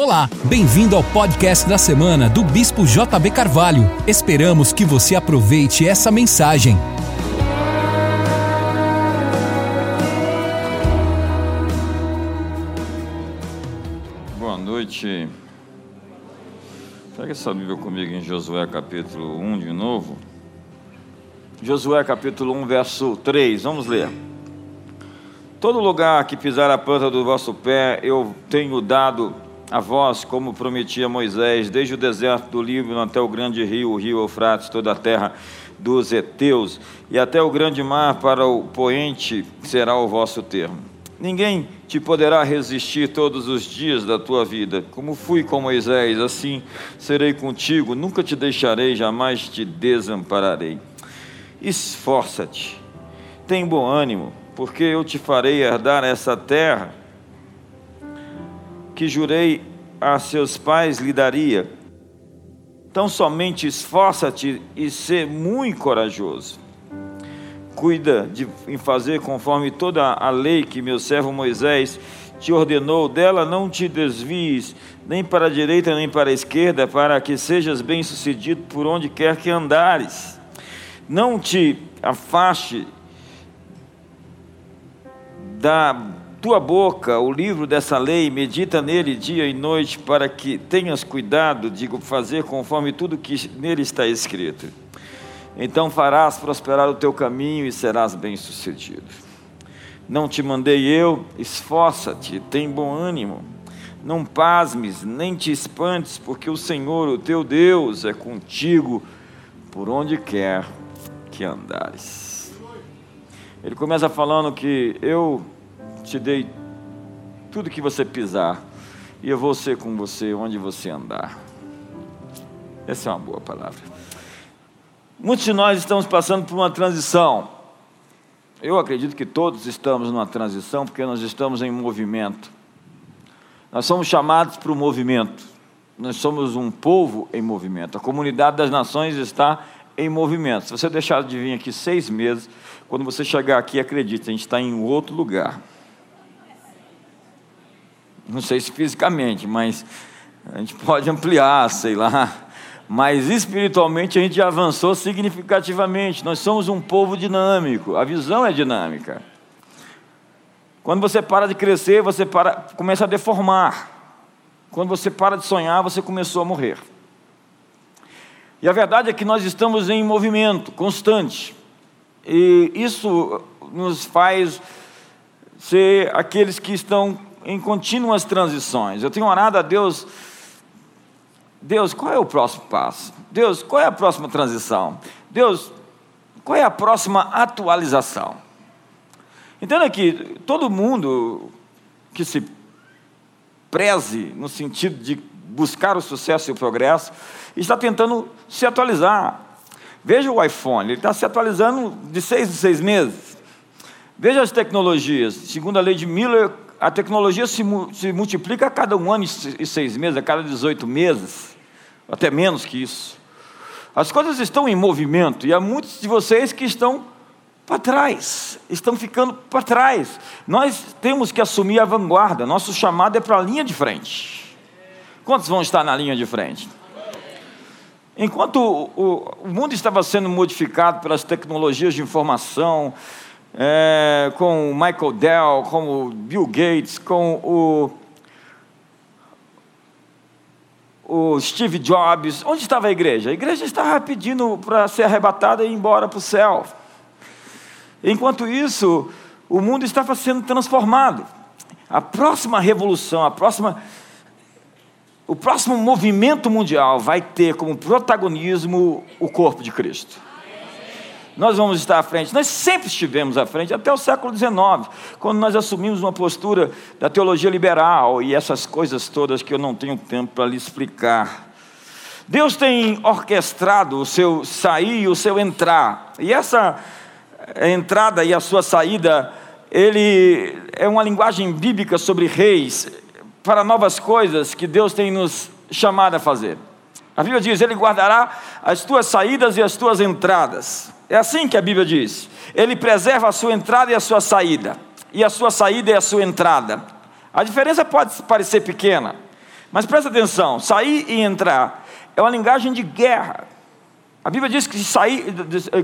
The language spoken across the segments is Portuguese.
Olá, bem-vindo ao podcast da semana do Bispo JB Carvalho. Esperamos que você aproveite essa mensagem. Boa noite. Pega essa Bíblia comigo em Josué capítulo 1 de novo. Josué capítulo 1, verso 3. Vamos ler. Todo lugar que pisar a planta do vosso pé, eu tenho dado a vós, como prometi a Moisés, desde o deserto do Líbano até o grande rio, o rio Eufrates, toda a terra dos heteus, e até o grande mar para o poente será o vosso termo. Ninguém te poderá resistir todos os dias da tua vida. Como fui com Moisés, assim serei contigo, nunca te deixarei, jamais te desampararei. Esforça-te, tem bom ânimo, porque eu te farei herdar essa terra que jurei a seus pais lhe daria. Então somente esforça-te e ser muito corajoso. Cuida de, em fazer conforme toda a lei que meu servo Moisés te ordenou, dela não te desvies, nem para a direita nem para a esquerda, para que sejas bem-sucedido por onde quer que andares. Não te afaste da tua boca o livro dessa lei, medita nele dia e noite, para que tenhas cuidado de fazer conforme tudo que nele está escrito. Então farás prosperar o teu caminho e serás bem-sucedido. Não te mandei eu, esforça-te, tem bom ânimo. Não pasmes, nem te espantes, porque o Senhor, o teu Deus, é contigo por onde quer que andares. Ele começa falando que eu te dei tudo que você pisar, e eu vou ser com você onde você andar. Essa é uma boa palavra. Muitos de nós estamos passando por uma transição. Eu acredito que todos estamos numa transição, porque nós estamos em movimento. Nós somos chamados para o movimento. Nós somos um povo em movimento. A comunidade das nações está em movimento. Se você deixar de vir aqui seis meses, quando você chegar aqui, acredite, a gente está em outro lugar. Não sei se fisicamente, mas a gente pode ampliar, sei lá. Mas espiritualmente a gente avançou significativamente. Nós somos um povo dinâmico, a visão é dinâmica. Quando você para de crescer, você para, começa a deformar. Quando você para de sonhar, você começou a morrer. E a verdade é que nós estamos em movimento constante. E isso nos faz ser aqueles que estão em contínuas transições. Eu tenho orado a Deus, Deus, qual é o próximo passo? Deus, qual é a próxima transição? Deus, qual é a próxima atualização? Entenda que todo mundo que se preze no sentido de buscar o sucesso e o progresso, está tentando se atualizar. Veja o iPhone, ele está se atualizando de seis em seis meses. Veja as tecnologias. Segundo a lei de Miller, a tecnologia se, se multiplica a cada um ano e seis meses, a cada 18 meses, até menos que isso. As coisas estão em movimento e há muitos de vocês que estão para trás, estão ficando para trás. Nós temos que assumir a vanguarda, nosso chamado é para a linha de frente. Quantos vão estar na linha de frente? Enquanto o, o mundo estava sendo modificado pelas tecnologias de informação, é, com o Michael Dell, com o Bill Gates, com o, o Steve Jobs. Onde estava a igreja? A igreja estava pedindo para ser arrebatada e ir embora para o céu. Enquanto isso, o mundo estava sendo transformado. A próxima revolução, a próxima, o próximo movimento mundial vai ter como protagonismo o corpo de Cristo nós vamos estar à frente. Nós sempre estivemos à frente, até o século XIX, quando nós assumimos uma postura da teologia liberal e essas coisas todas que eu não tenho tempo para lhe explicar. Deus tem orquestrado o seu sair e o seu entrar, e essa entrada e a sua saída, ele é uma linguagem bíblica sobre reis, para novas coisas que Deus tem nos chamado a fazer. A Bíblia diz: Ele guardará as tuas saídas e as tuas entradas. É assim que a Bíblia diz. Ele preserva a sua entrada e a sua saída. E a sua saída e a sua entrada. A diferença pode parecer pequena. Mas presta atenção: sair e entrar é uma linguagem de guerra. A Bíblia diz que, saí,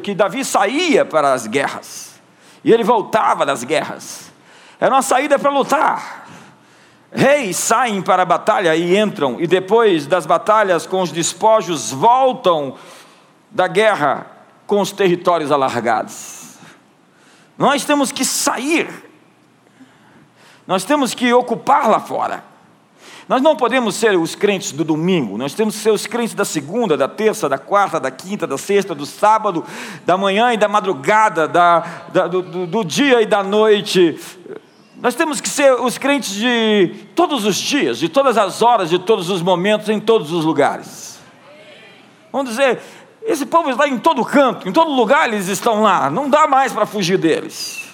que Davi saía para as guerras e ele voltava das guerras. Era uma saída para lutar. Reis saem para a batalha e entram, e depois das batalhas com os despojos, voltam da guerra com os territórios alargados. Nós temos que sair, nós temos que ocupar lá fora. Nós não podemos ser os crentes do domingo, nós temos que ser os crentes da segunda, da terça, da quarta, da quinta, da sexta, do sábado, da manhã e da madrugada, da, da do, do, do dia e da noite. Nós temos que ser os crentes de todos os dias, de todas as horas, de todos os momentos, em todos os lugares. Vamos dizer, esse povo está em todo canto, em todo lugar eles estão lá, não dá mais para fugir deles.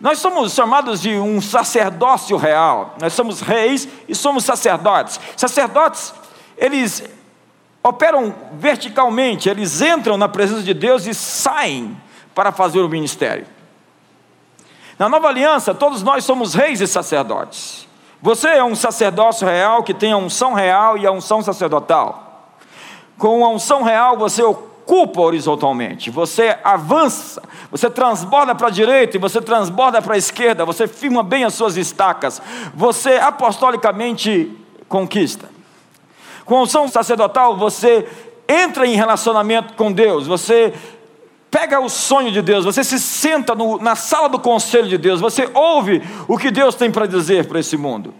Nós somos chamados de um sacerdócio real, nós somos reis e somos sacerdotes. Sacerdotes, eles operam verticalmente, eles entram na presença de Deus e saem para fazer o ministério. Na nova aliança, todos nós somos reis e sacerdotes. Você é um sacerdócio real que tem a unção real e a unção sacerdotal. Com a unção real, você ocupa horizontalmente, você avança, você transborda para a direita e você transborda para a esquerda, você firma bem as suas estacas, você apostolicamente conquista. Com a unção sacerdotal, você entra em relacionamento com Deus, você pega o sonho de Deus, você se senta no, na sala do conselho de Deus, você ouve o que Deus tem para dizer para esse mundo.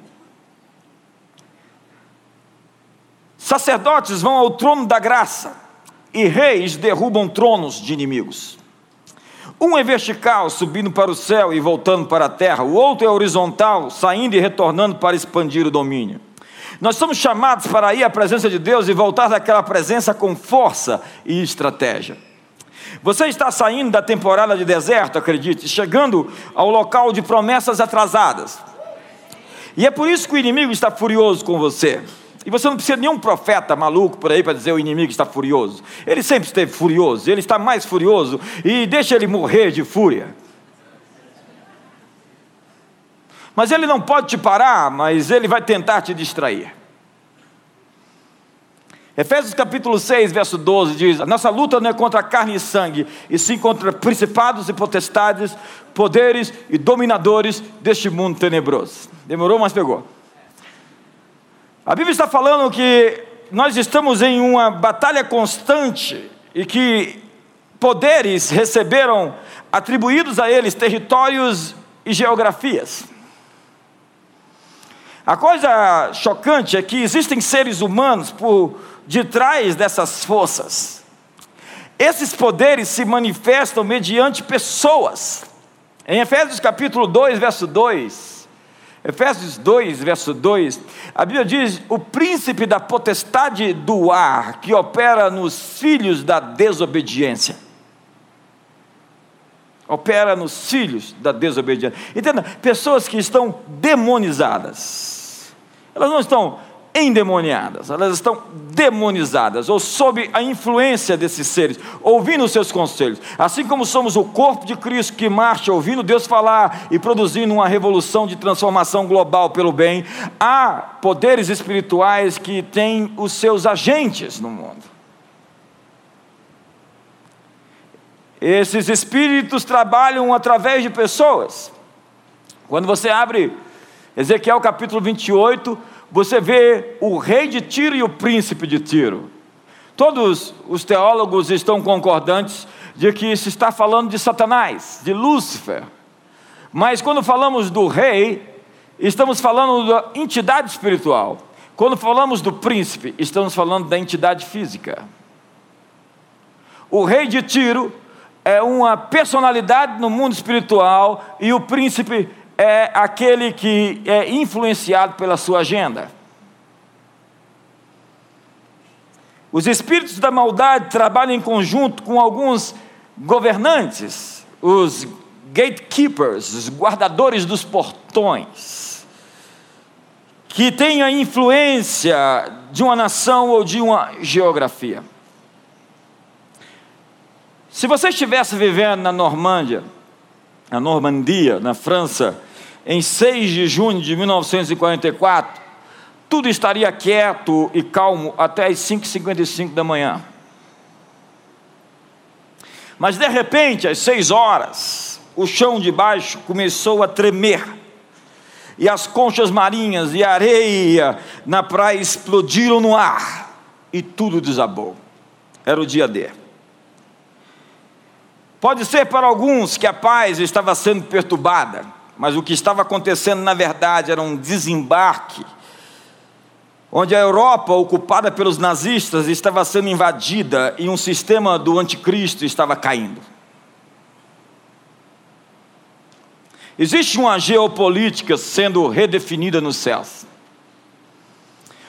Sacerdotes vão ao trono da graça e reis derrubam tronos de inimigos. Um é vertical, subindo para o céu e voltando para a terra, o outro é horizontal, saindo e retornando para expandir o domínio. Nós somos chamados para ir à presença de Deus e voltar daquela presença com força e estratégia. Você está saindo da temporada de deserto, acredite, chegando ao local de promessas atrasadas. E é por isso que o inimigo está furioso com você. E você não precisa de nenhum profeta maluco por aí para dizer o inimigo está furioso. Ele sempre esteve furioso, ele está mais furioso e deixa ele morrer de fúria. Mas ele não pode te parar, mas ele vai tentar te distrair. Efésios capítulo 6, verso 12 diz: A nossa luta não é contra carne e sangue, e sim contra principados e potestades, poderes e dominadores deste mundo tenebroso. Demorou, mas pegou. A Bíblia está falando que nós estamos em uma batalha constante e que poderes receberam atribuídos a eles territórios e geografias. A coisa chocante é que existem seres humanos por detrás dessas forças. Esses poderes se manifestam mediante pessoas. Em Efésios capítulo 2, verso 2, Efésios 2, verso 2, a Bíblia diz: o príncipe da potestade do ar que opera nos filhos da desobediência. Opera nos filhos da desobediência. Entenda, pessoas que estão demonizadas, elas não estão endemoniadas, elas estão demonizadas, ou sob a influência desses seres, ouvindo os seus conselhos. Assim como somos o corpo de Cristo que marcha ouvindo Deus falar e produzindo uma revolução de transformação global pelo bem, há poderes espirituais que têm os seus agentes no mundo. Esses espíritos trabalham através de pessoas. Quando você abre Ezequiel capítulo 28, você vê o rei de Tiro e o príncipe de Tiro. Todos os teólogos estão concordantes de que se está falando de Satanás, de Lúcifer. Mas quando falamos do rei, estamos falando da entidade espiritual. Quando falamos do príncipe, estamos falando da entidade física. O rei de Tiro é uma personalidade no mundo espiritual e o príncipe é aquele que é influenciado pela sua agenda. Os espíritos da maldade trabalham em conjunto com alguns governantes, os gatekeepers, os guardadores dos portões, que têm a influência de uma nação ou de uma geografia. Se você estivesse vivendo na Normândia, na Normandia, na França, em 6 de junho de 1944, tudo estaria quieto e calmo até as 5h55 da manhã. Mas de repente, às seis horas, o chão de baixo começou a tremer, e as conchas marinhas e areia na praia explodiram no ar, e tudo desabou. Era o dia D. Pode ser para alguns que a paz estava sendo perturbada, mas o que estava acontecendo na verdade era um desembarque, onde a Europa, ocupada pelos nazistas, estava sendo invadida e um sistema do anticristo estava caindo. Existe uma geopolítica sendo redefinida nos céus.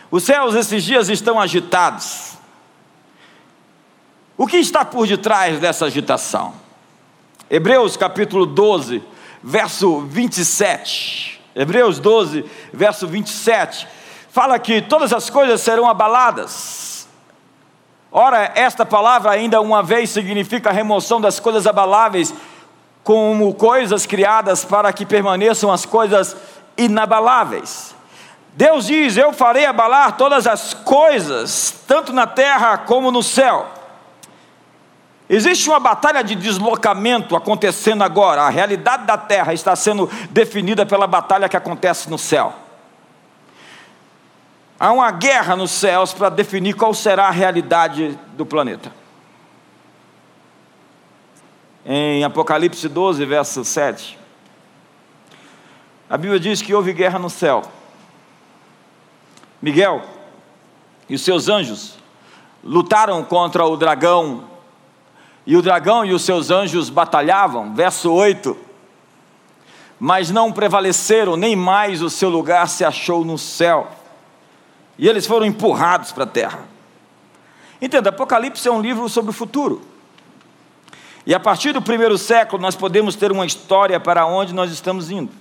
Os céus esses dias estão agitados. O que está por detrás dessa agitação? Hebreus capítulo 12, verso 27. Hebreus 12, verso 27. Fala que todas as coisas serão abaladas. Ora, esta palavra ainda uma vez significa a remoção das coisas abaláveis, como coisas criadas para que permaneçam as coisas inabaláveis. Deus diz: Eu farei abalar todas as coisas, tanto na terra como no céu. Existe uma batalha de deslocamento acontecendo agora. A realidade da terra está sendo definida pela batalha que acontece no céu. Há uma guerra nos céus para definir qual será a realidade do planeta. Em Apocalipse 12, verso 7, a Bíblia diz que houve guerra no céu. Miguel e os seus anjos lutaram contra o dragão e o dragão e os seus anjos batalhavam, verso 8. Mas não prevaleceram, nem mais o seu lugar se achou no céu. E eles foram empurrados para a terra. Entenda, Apocalipse é um livro sobre o futuro. E a partir do primeiro século nós podemos ter uma história para onde nós estamos indo.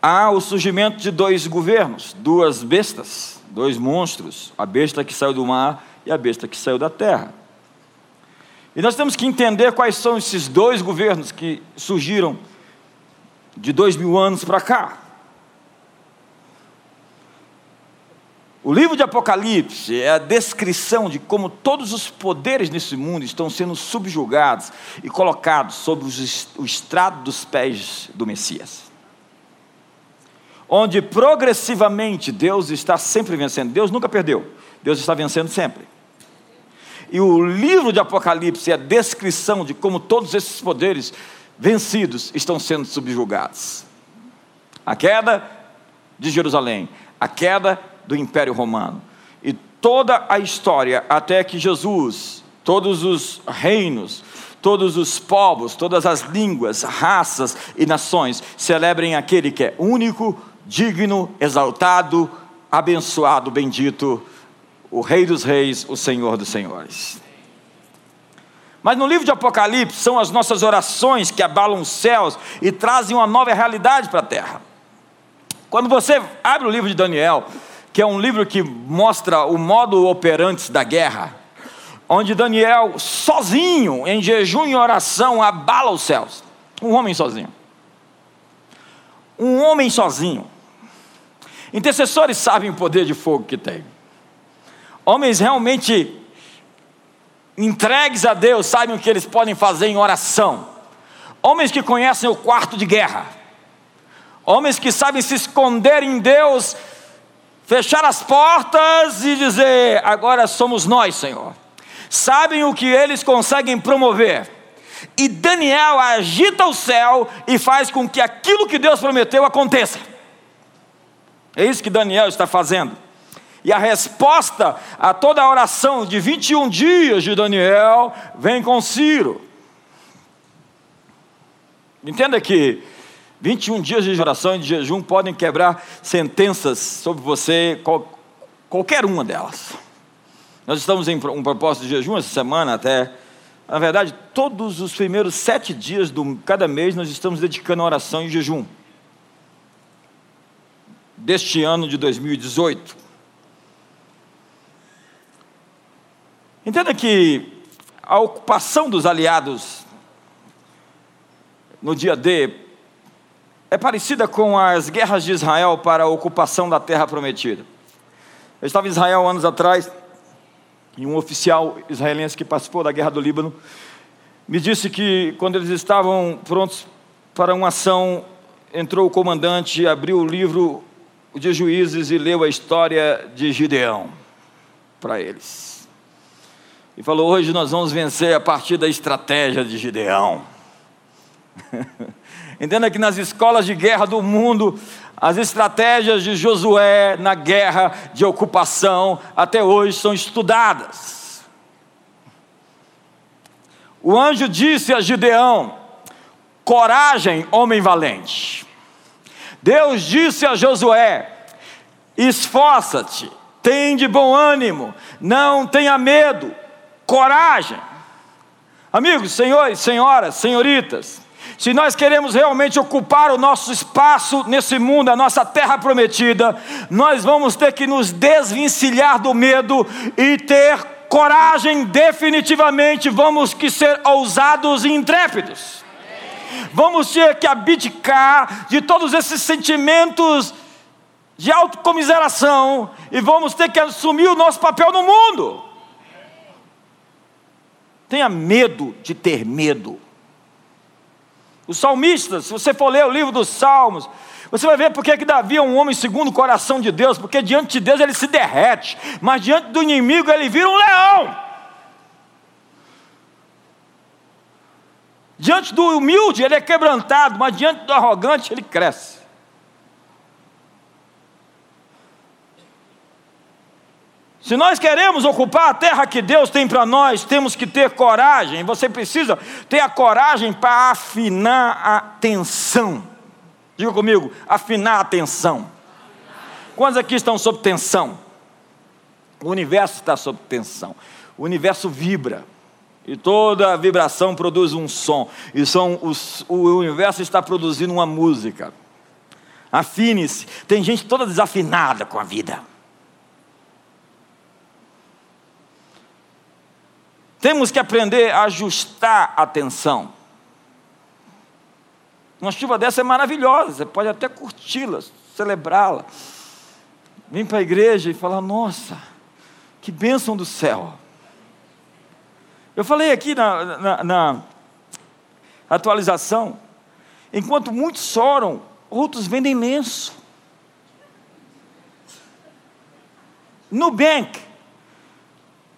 Há o surgimento de dois governos, duas bestas dois monstros, a besta que saiu do mar e a besta que saiu da terra. E nós temos que entender quais são esses dois governos que surgiram de dois mil anos para cá. O livro de Apocalipse é a descrição de como todos os poderes nesse mundo estão sendo subjugados e colocados sob o estrado dos pés do Messias onde progressivamente Deus está sempre vencendo. Deus nunca perdeu, Deus está vencendo sempre. E o livro de Apocalipse é a descrição de como todos esses poderes vencidos estão sendo subjugados. A queda de Jerusalém, a queda do Império Romano e toda a história até que Jesus, todos os reinos, todos os povos, todas as línguas, raças e nações celebrem aquele que é único, digno, exaltado, abençoado, bendito, o Rei dos Reis, o Senhor dos Senhores. Mas no livro de Apocalipse são as nossas orações que abalam os céus e trazem uma nova realidade para a terra. Quando você abre o livro de Daniel, que é um livro que mostra o modo operante da guerra, onde Daniel, sozinho, em jejum e oração, abala os céus. Um homem sozinho. Um homem sozinho. Intercessores sabem o poder de fogo que tem. Homens realmente entregues a Deus sabem o que eles podem fazer em oração. Homens que conhecem o quarto de guerra. Homens que sabem se esconder em Deus, fechar as portas e dizer: agora somos nós, Senhor. Sabem o que eles conseguem promover. E Daniel agita o céu e faz com que aquilo que Deus prometeu aconteça. É isso que Daniel está fazendo. E a resposta a toda a oração de 21 dias de Daniel vem com Ciro. Entenda que 21 dias de oração e de jejum podem quebrar sentenças sobre você, qual, qualquer uma delas. Nós estamos em um propósito de jejum essa semana até. Na verdade, todos os primeiros sete dias de cada mês nós estamos dedicando a oração e jejum deste ano de 2018. Entenda que a ocupação dos aliados no dia D é parecida com as guerras de Israel para a ocupação da terra prometida. Eu estava em Israel anos atrás, e um oficial israelense que participou da guerra do Líbano me disse que quando eles estavam prontos para uma ação, entrou o comandante, abriu o livro de Juízes e leu a história de Gideão para eles. E falou: Hoje nós vamos vencer a partir da estratégia de Gideão. Entenda que nas escolas de guerra do mundo, as estratégias de Josué na guerra de ocupação até hoje são estudadas. O anjo disse a Gideão: Coragem, homem valente. Deus disse a Josué: Esforça-te, tem de bom ânimo, não tenha medo, coragem. Amigos, senhores, senhoras, senhoritas, se nós queremos realmente ocupar o nosso espaço nesse mundo, a nossa terra prometida, nós vamos ter que nos desvencilhar do medo e ter coragem definitivamente, vamos que ser ousados e intrépidos. Vamos ter que abdicar de todos esses sentimentos de autocomiseração e vamos ter que assumir o nosso papel no mundo. Tenha medo de ter medo. Os salmistas, se você for ler o livro dos Salmos, você vai ver porque que Davi é um homem segundo o coração de Deus, porque diante de Deus ele se derrete, mas diante do inimigo ele vira um leão. Diante do humilde ele é quebrantado, mas diante do arrogante ele cresce. Se nós queremos ocupar a terra que Deus tem para nós, temos que ter coragem. Você precisa ter a coragem para afinar a tensão. Diga comigo, afinar a tensão. Quantos aqui estão sob tensão? O universo está sob tensão. O universo vibra. E toda vibração produz um som. E som, o, o universo está produzindo uma música. Afine-se. Tem gente toda desafinada com a vida. Temos que aprender a ajustar a atenção. Uma chuva dessa é maravilhosa, você pode até curti-la, celebrá-la. Vem para a igreja e falar: Nossa, que bênção do céu. Eu falei aqui na, na, na atualização: enquanto muitos choram, outros vendem lenço. Nubank,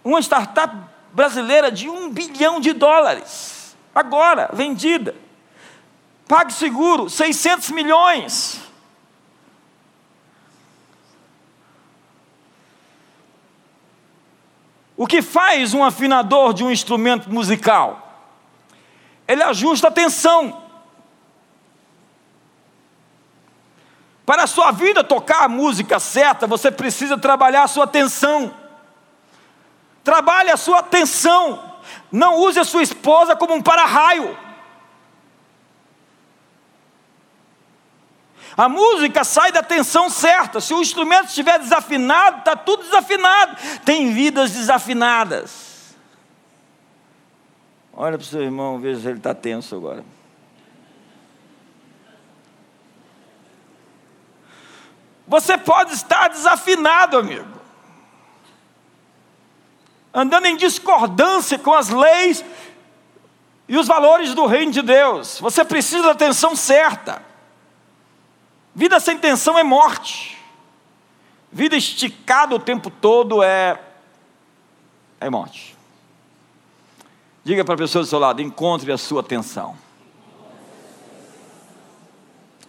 uma startup brasileira de um bilhão de dólares, agora vendida. Pague seguro, 600 milhões. O que faz um afinador de um instrumento musical? Ele ajusta a tensão. Para a sua vida tocar a música certa, você precisa trabalhar a sua tensão. Trabalhe a sua atenção. Não use a sua esposa como um para-raio. A música sai da tensão certa. Se o instrumento estiver desafinado, está tudo desafinado. Tem vidas desafinadas. Olha para o seu irmão, veja se ele está tenso agora. Você pode estar desafinado, amigo andando em discordância com as leis e os valores do reino de Deus. Você precisa da atenção certa. Vida sem tensão é morte. Vida esticada o tempo todo é é morte. Diga para a pessoa do seu lado: encontre a sua atenção.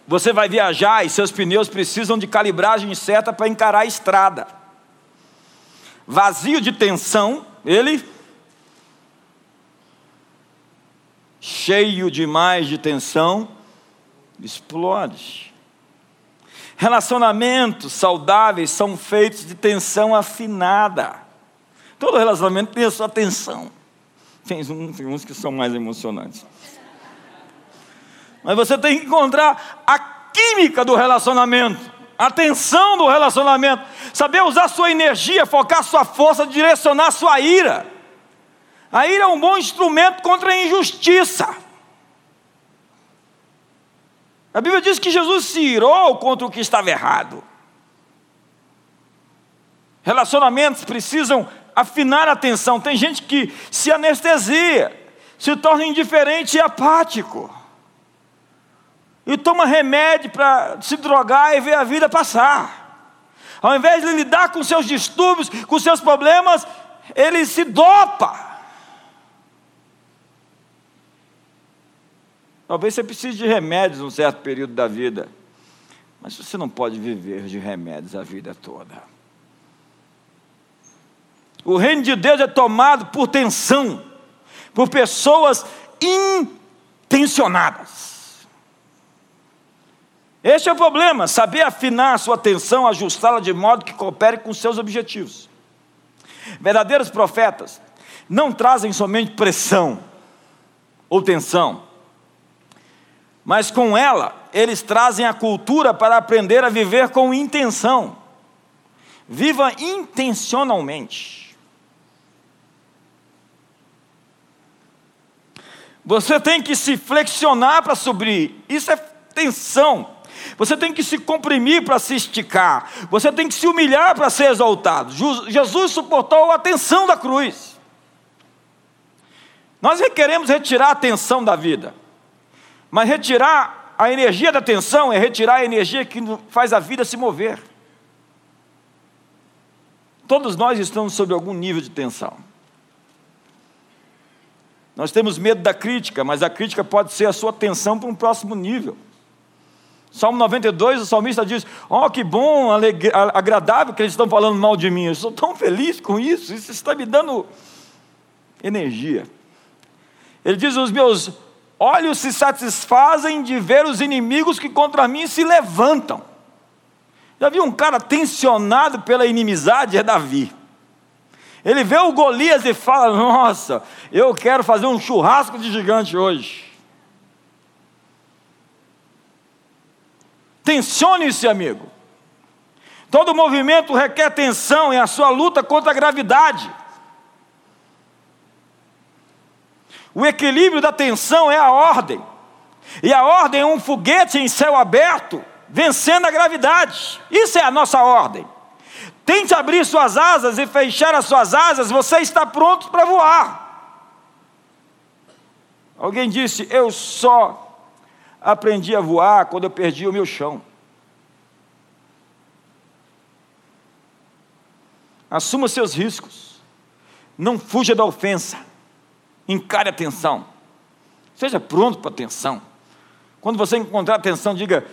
Você vai viajar e seus pneus precisam de calibragem certa para encarar a estrada vazio de tensão, ele cheio demais de tensão, explode. Relacionamentos saudáveis são feitos de tensão afinada. Todo relacionamento tem a sua tensão. Tem uns, tem uns que são mais emocionantes. Mas você tem que encontrar a química do relacionamento a tensão do relacionamento, saber usar sua energia, focar sua força, direcionar sua ira. A ira é um bom instrumento contra a injustiça. A Bíblia diz que Jesus se irou contra o que estava errado. Relacionamentos precisam afinar a atenção. Tem gente que se anestesia, se torna indiferente e apático. E toma remédio para se drogar e ver a vida passar. Ao invés de lidar com seus distúrbios, com seus problemas, ele se dopa. Talvez você precise de remédios num certo período da vida, mas você não pode viver de remédios a vida toda. O reino de Deus é tomado por tensão, por pessoas intencionadas. Este é o problema, saber afinar a sua atenção, ajustá-la de modo que coopere com seus objetivos. Verdadeiros profetas não trazem somente pressão ou tensão, mas com ela eles trazem a cultura para aprender a viver com intenção. Viva intencionalmente. Você tem que se flexionar para subir, isso é tensão. Você tem que se comprimir para se esticar. Você tem que se humilhar para ser exaltado. Jesus suportou a tensão da cruz. Nós queremos retirar a tensão da vida. Mas retirar a energia da tensão é retirar a energia que faz a vida se mover. Todos nós estamos sob algum nível de tensão. Nós temos medo da crítica, mas a crítica pode ser a sua tensão para um próximo nível. Salmo 92, o salmista diz: Oh, que bom, agradável que eles estão falando mal de mim. Eu estou tão feliz com isso, isso está me dando energia. Ele diz: Os meus olhos se satisfazem de ver os inimigos que contra mim se levantam. Já viu um cara tensionado pela inimizade? É Davi. Ele vê o Golias e fala: Nossa, eu quero fazer um churrasco de gigante hoje. Tensione-se, amigo. Todo movimento requer tensão em a sua luta contra a gravidade. O equilíbrio da tensão é a ordem. E a ordem é um foguete em céu aberto, vencendo a gravidade. Isso é a nossa ordem. Tente abrir suas asas e fechar as suas asas, você está pronto para voar. Alguém disse: Eu só aprendi a voar quando eu perdi o meu chão. Assuma seus riscos. Não fuja da ofensa. Encare a tensão. Seja pronto para a tensão. Quando você encontrar a tensão, diga: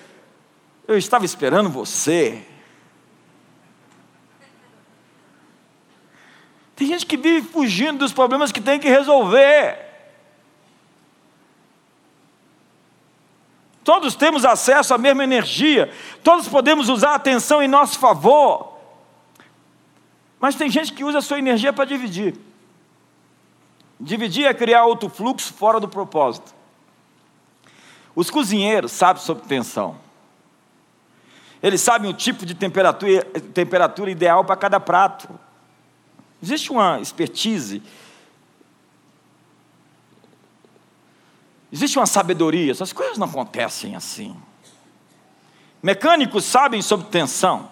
Eu estava esperando você. Tem gente que vive fugindo dos problemas que tem que resolver. Todos temos acesso à mesma energia, todos podemos usar a atenção em nosso favor. Mas tem gente que usa a sua energia para dividir. Dividir é criar outro fluxo fora do propósito. Os cozinheiros sabem sobre tensão. Eles sabem o tipo de temperatura, temperatura ideal para cada prato. Existe uma expertise Existe uma sabedoria, essas coisas não acontecem assim. Mecânicos sabem sobre tensão.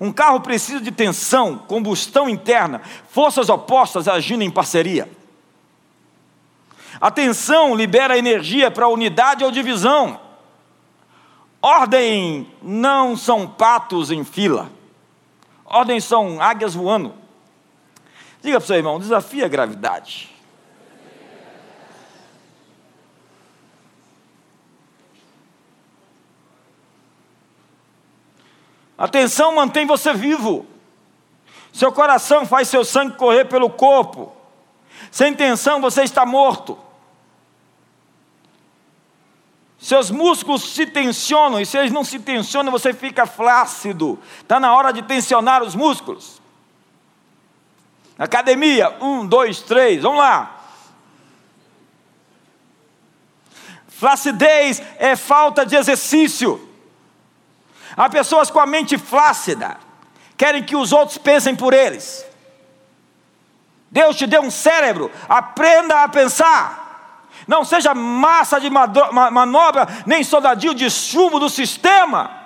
Um carro precisa de tensão, combustão interna, forças opostas agindo em parceria. A tensão libera energia para unidade ou divisão. Ordem não são patos em fila. Ordem são águias voando. Diga para o seu irmão, desafia a gravidade. Atenção mantém você vivo. Seu coração faz seu sangue correr pelo corpo. Sem tensão você está morto. Seus músculos se tensionam, e se eles não se tensionam, você fica flácido. Está na hora de tensionar os músculos. Academia, um, dois, três, vamos lá. Flacidez é falta de exercício. Há pessoas com a mente flácida, querem que os outros pensem por eles. Deus te deu um cérebro, aprenda a pensar. Não seja massa de manobra, nem soldadinho de chumbo do sistema.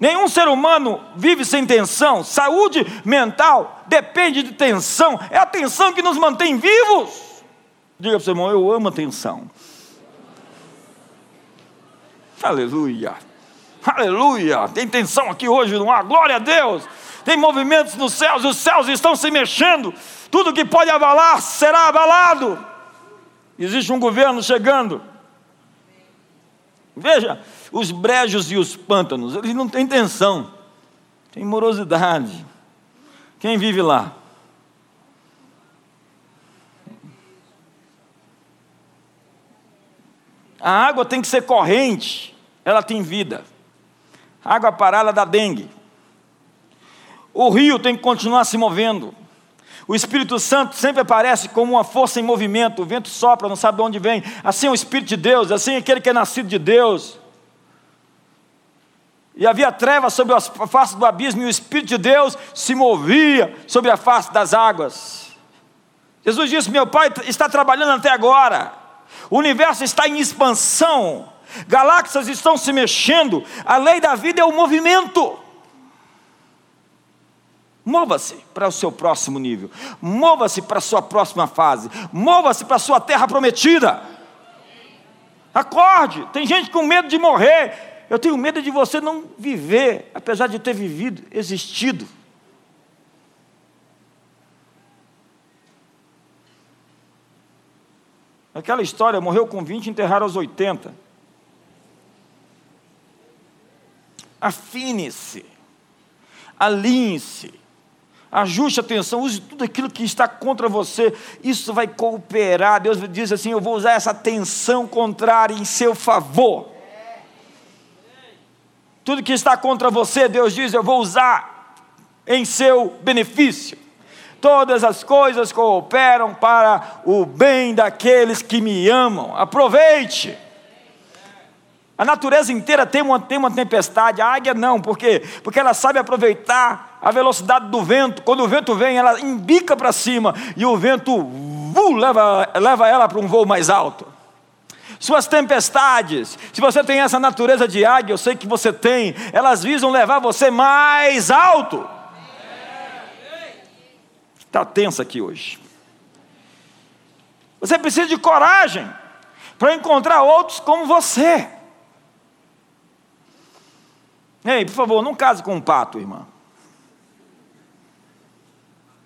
Nenhum ser humano vive sem tensão. Saúde mental depende de tensão. É a tensão que nos mantém vivos. Diga para o seu irmão: Eu amo a tensão. Aleluia. Aleluia. Tem tensão aqui hoje, não há? Glória a Deus. Tem movimentos nos céus, os céus estão se mexendo. Tudo que pode abalar será abalado. Existe um governo chegando. Veja, os brejos e os pântanos, eles não têm tensão, tem morosidade. Quem vive lá? A água tem que ser corrente, ela tem vida. A água parada dá dengue. O rio tem que continuar se movendo. O Espírito Santo sempre aparece como uma força em movimento. O vento sopra, não sabe de onde vem. Assim é o Espírito de Deus, assim é aquele que é nascido de Deus. E havia trevas sobre a face do abismo, e o Espírito de Deus se movia sobre a face das águas. Jesus disse: Meu Pai está trabalhando até agora, o universo está em expansão, galáxias estão se mexendo, a lei da vida é o movimento. Mova-se para o seu próximo nível, mova-se para a sua próxima fase, mova-se para a sua terra prometida. Acorde, tem gente com medo de morrer, eu tenho medo de você não viver, apesar de ter vivido, existido. Aquela história, morreu com 20, enterraram aos 80. Afine-se, alinhe-se, ajuste a atenção, use tudo aquilo que está contra você, isso vai cooperar. Deus diz assim: Eu vou usar essa tensão contrária em seu favor. Tudo que está contra você, Deus diz, eu vou usar em seu benefício. Todas as coisas cooperam para o bem daqueles que me amam. Aproveite. A natureza inteira tem uma, tem uma tempestade, a águia não, por quê? Porque ela sabe aproveitar a velocidade do vento. Quando o vento vem, ela embica para cima e o vento leva, leva ela para um voo mais alto suas tempestades, se você tem essa natureza de águia, eu sei que você tem, elas visam levar você mais alto. Está tenso aqui hoje. Você precisa de coragem para encontrar outros como você. Ei, por favor, não case com um pato, irmã.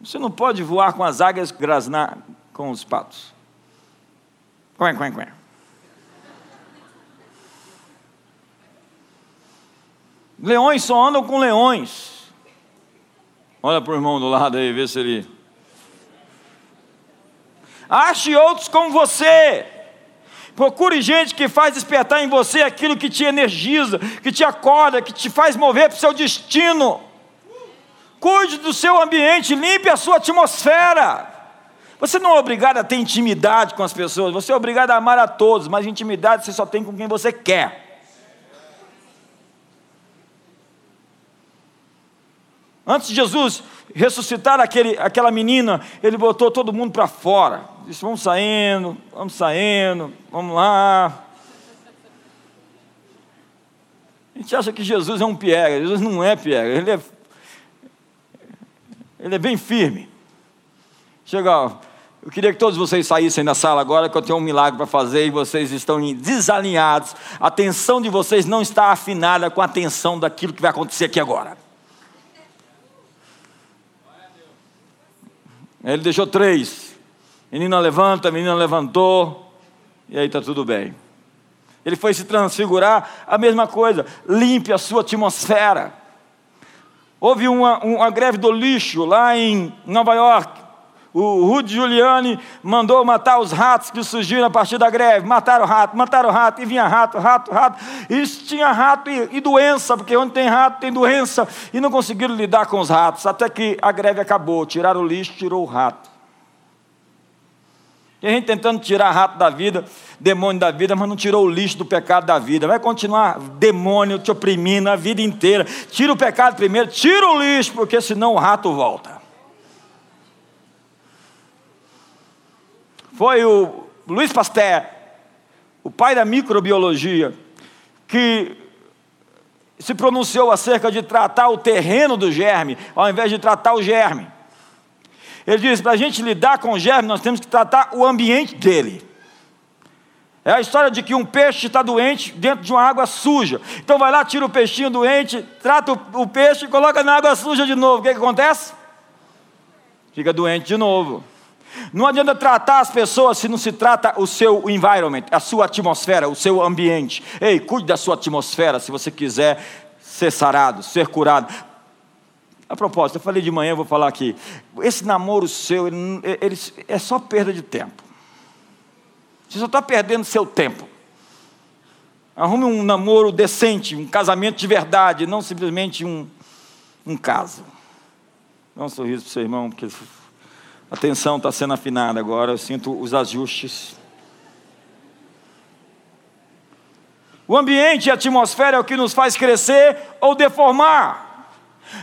Você não pode voar com as águias grasnar com os patos. Quen, quen, quen. Leões só andam com leões. Olha para o irmão do lado aí, vê se ele. Ache outros como você. Procure gente que faz despertar em você aquilo que te energiza, que te acorda, que te faz mover para o seu destino. Cuide do seu ambiente, limpe a sua atmosfera. Você não é obrigado a ter intimidade com as pessoas, você é obrigado a amar a todos, mas intimidade você só tem com quem você quer. Antes de Jesus ressuscitar aquele, aquela menina, ele botou todo mundo para fora. Disse: vamos saindo, vamos saindo, vamos lá. A gente acha que Jesus é um piega, Jesus não é piega, ele é, ele é bem firme. Chega, eu queria que todos vocês saíssem da sala agora, que eu tenho um milagre para fazer e vocês estão desalinhados. A atenção de vocês não está afinada com a atenção daquilo que vai acontecer aqui agora. Ele deixou três. Menina levanta, menina levantou, e aí está tudo bem. Ele foi se transfigurar, a mesma coisa, limpe a sua atmosfera. Houve uma, uma greve do lixo lá em Nova York. O Rudy Giuliani mandou matar os ratos que surgiram a partir da greve. Mataram rato, mataram rato, e vinha rato, rato, rato. E tinha rato e, e, doença, porque onde tem rato tem doença. E não conseguiram lidar com os ratos, até que a greve acabou. Tiraram o lixo, tirou o rato. Tem gente tentando tirar rato da vida, demônio da vida, mas não tirou o lixo do pecado da vida. Vai continuar demônio te oprimindo a vida inteira. Tira o pecado primeiro, tira o lixo, porque senão o rato volta. Foi o Luiz Pasteur, o pai da microbiologia, que se pronunciou acerca de tratar o terreno do germe, ao invés de tratar o germe. Ele diz: para a gente lidar com o germe, nós temos que tratar o ambiente dele. É a história de que um peixe está doente dentro de uma água suja. Então vai lá, tira o peixinho doente, trata o, peixe e coloca na água suja de novo. O que, que acontece? Fica doente de novo. Não adianta tratar as pessoas se não se trata o seu environment, a sua atmosfera, o seu ambiente. Ei, cuide da sua atmosfera se você quiser ser sarado, ser curado. A propósito, eu falei de manhã, eu vou falar aqui. Esse namoro seu, ele, ele é só perda de tempo. Você só está perdendo seu tempo. Arrume um namoro decente, um casamento de verdade, não simplesmente um, um caso. Dá um sorriso para o seu irmão, porque a tensão está sendo afinada agora, eu sinto os ajustes. O ambiente e a atmosfera é o que nos faz crescer ou deformar.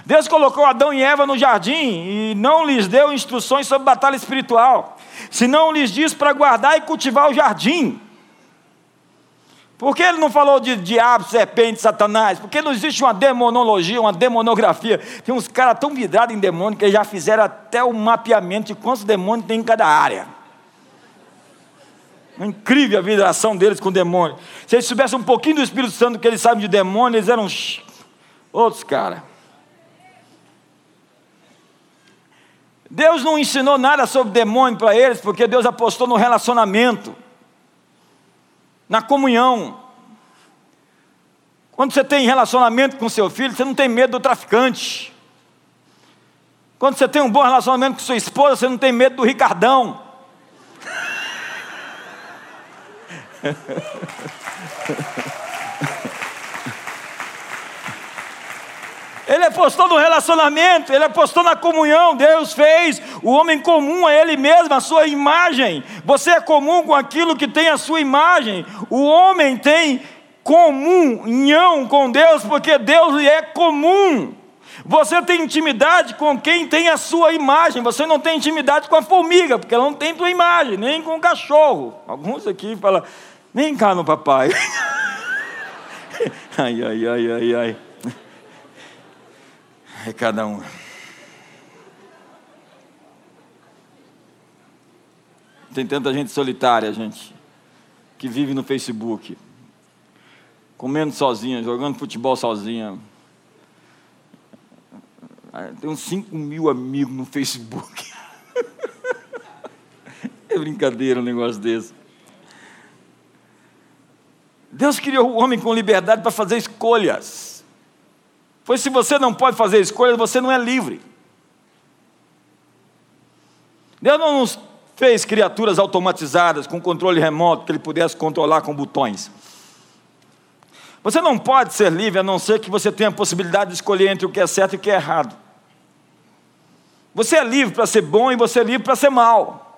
Deus colocou Adão e Eva no jardim e não lhes deu instruções sobre batalha espiritual, senão lhes diz para guardar e cultivar o jardim. Por que ele não falou de diabo, serpente, satanás? Porque não existe uma demonologia, uma demonografia. Tem uns caras tão vidrados em demônio que já fizeram até o mapeamento de quantos demônios tem em cada área. É incrível a vidração deles com demônio. Se eles soubessem um pouquinho do Espírito Santo que eles sabem de demônio, eles eram outros caras. Deus não ensinou nada sobre demônio para eles, porque Deus apostou no relacionamento na comunhão. Quando você tem relacionamento com seu filho, você não tem medo do traficante. Quando você tem um bom relacionamento com sua esposa, você não tem medo do Ricardão. Ele apostou no relacionamento, ele apostou na comunhão. Deus fez o homem comum a ele mesmo, a sua imagem. Você é comum com aquilo que tem a sua imagem. O homem tem comunhão com Deus, porque Deus lhe é comum. Você tem intimidade com quem tem a sua imagem. Você não tem intimidade com a formiga, porque ela não tem tua imagem, nem com o cachorro. Alguns aqui falam, vem cá no papai. ai, ai, ai, ai, ai. É cada um. Tem tanta gente solitária, gente, que vive no Facebook, comendo sozinha, jogando futebol sozinha. Tem uns 5 mil amigos no Facebook. é brincadeira um negócio desse. Deus criou o homem com liberdade para fazer escolhas. Pois se você não pode fazer escolhas, você não é livre. Deus não nos fez criaturas automatizadas com controle remoto que ele pudesse controlar com botões. Você não pode ser livre a não ser que você tenha a possibilidade de escolher entre o que é certo e o que é errado. Você é livre para ser bom e você é livre para ser mal.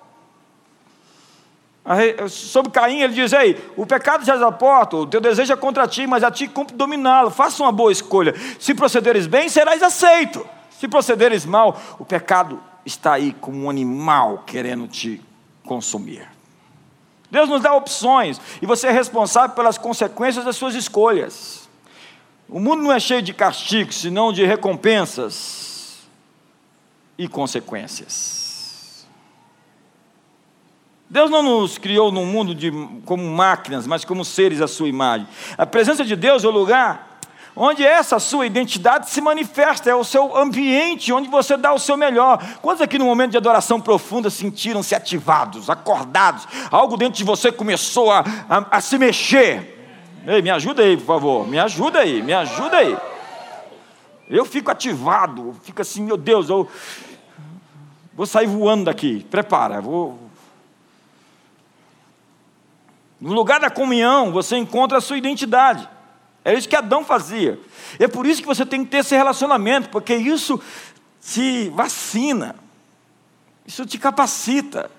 Sobre Caim, ele diz: Ei, o pecado já porta, o teu desejo é contra ti, mas a ti cumpre dominá-lo. Faça uma boa escolha. Se procederes bem, serás aceito. Se procederes mal, o pecado está aí como um animal querendo te consumir. Deus nos dá opções e você é responsável pelas consequências das suas escolhas. O mundo não é cheio de castigos, senão de recompensas e consequências. Deus não nos criou num mundo de, como máquinas, mas como seres à sua imagem. A presença de Deus é o lugar onde essa sua identidade se manifesta, é o seu ambiente, onde você dá o seu melhor. Quantos aqui no momento de adoração profunda sentiram-se ativados, acordados? Algo dentro de você começou a, a, a se mexer. Ei, me ajuda aí, por favor, me ajuda aí, me ajuda aí. Eu fico ativado, fico assim, meu Deus, eu vou sair voando daqui. Prepara, vou, no lugar da comunhão, você encontra a sua identidade. É isso que Adão fazia. É por isso que você tem que ter esse relacionamento, porque isso te vacina, isso te capacita,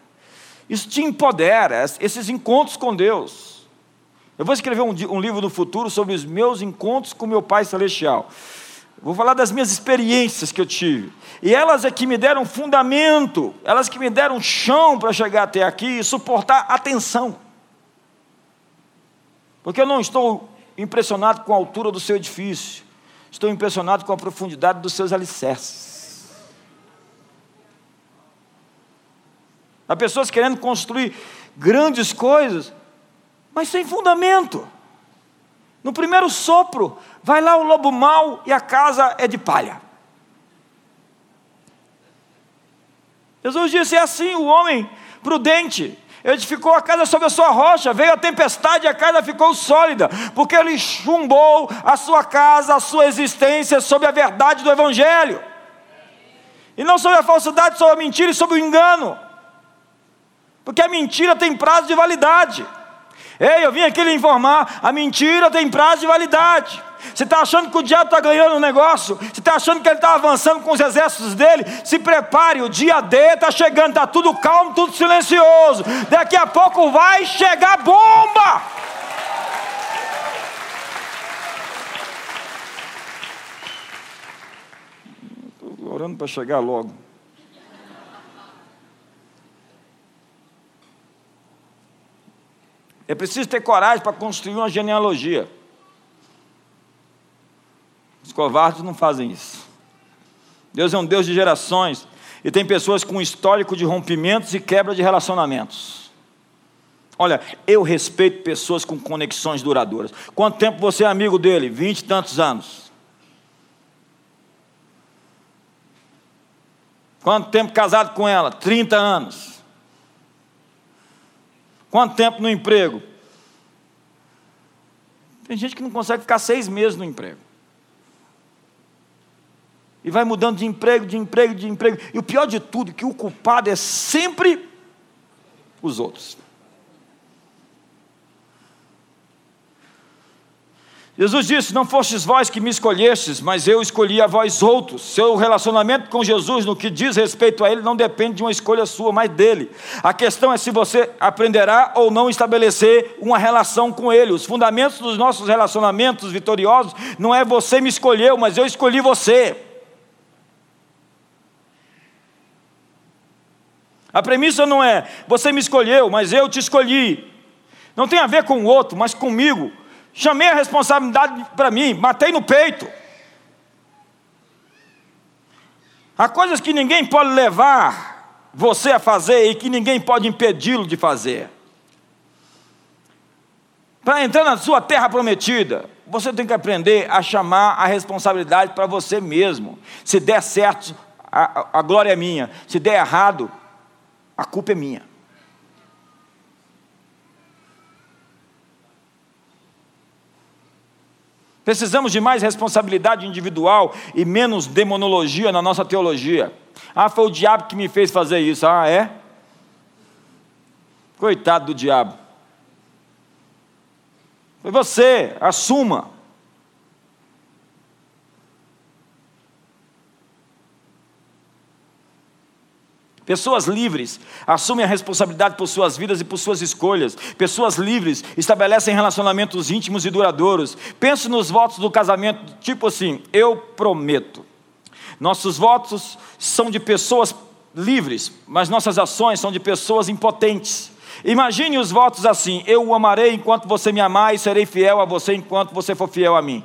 isso te empodera, esses encontros com Deus. Eu vou escrever um, um livro no futuro sobre os meus encontros com meu Pai Celestial. Vou falar das minhas experiências que eu tive. E elas é que me deram fundamento, elas que me deram chão para chegar até aqui e suportar a tensão. Porque eu não estou impressionado com a altura do seu edifício, estou impressionado com a profundidade dos seus alicerces. Há pessoas querendo construir grandes coisas, mas sem fundamento. No primeiro sopro, vai lá o lobo mau e a casa é de palha. Jesus disse: é assim o homem prudente edificou a casa sobre a sua rocha, veio a tempestade e a casa ficou sólida, porque ele chumbou a sua casa, a sua existência sobre a verdade do Evangelho, e não sobre a falsidade, sobre a mentira e sobre o engano, porque a mentira tem prazo de validade. Ei, eu vim aqui lhe informar: a mentira tem prazo de validade. Você está achando que o diabo está ganhando um negócio? Você está achando que ele está avançando com os exércitos dele? Se prepare, o dia D está chegando, está tudo calmo, tudo silencioso. Daqui a pouco vai chegar bomba. Estou orando para chegar logo. É preciso ter coragem para construir uma genealogia. Covardes não fazem isso. Deus é um Deus de gerações e tem pessoas com histórico de rompimentos e quebra de relacionamentos. Olha, eu respeito pessoas com conexões duradouras. Quanto tempo você é amigo dele? Vinte e tantos anos. Quanto tempo casado com ela? Trinta anos. Quanto tempo no emprego? Tem gente que não consegue ficar seis meses no emprego. E vai mudando de emprego, de emprego, de emprego. E o pior de tudo, que o culpado é sempre os outros. Jesus disse: Não fostes vós que me escolhestes, mas eu escolhi a vós outros. Seu relacionamento com Jesus, no que diz respeito a Ele, não depende de uma escolha sua, mas dele. A questão é se você aprenderá ou não estabelecer uma relação com Ele. Os fundamentos dos nossos relacionamentos vitoriosos não é você me escolheu, mas eu escolhi você. A premissa não é você me escolheu, mas eu te escolhi. Não tem a ver com o outro, mas comigo. Chamei a responsabilidade para mim, matei no peito. Há coisas que ninguém pode levar você a fazer e que ninguém pode impedi-lo de fazer. Para entrar na sua terra prometida, você tem que aprender a chamar a responsabilidade para você mesmo. Se der certo, a, a glória é minha. Se der errado, a culpa é minha. Precisamos de mais responsabilidade individual e menos demonologia na nossa teologia. Ah, foi o diabo que me fez fazer isso. Ah, é? Coitado do diabo. Foi você, assuma. Pessoas livres assumem a responsabilidade por suas vidas e por suas escolhas. Pessoas livres estabelecem relacionamentos íntimos e duradouros. Pense nos votos do casamento, tipo assim: eu prometo. Nossos votos são de pessoas livres, mas nossas ações são de pessoas impotentes. Imagine os votos assim: eu o amarei enquanto você me amar e serei fiel a você enquanto você for fiel a mim.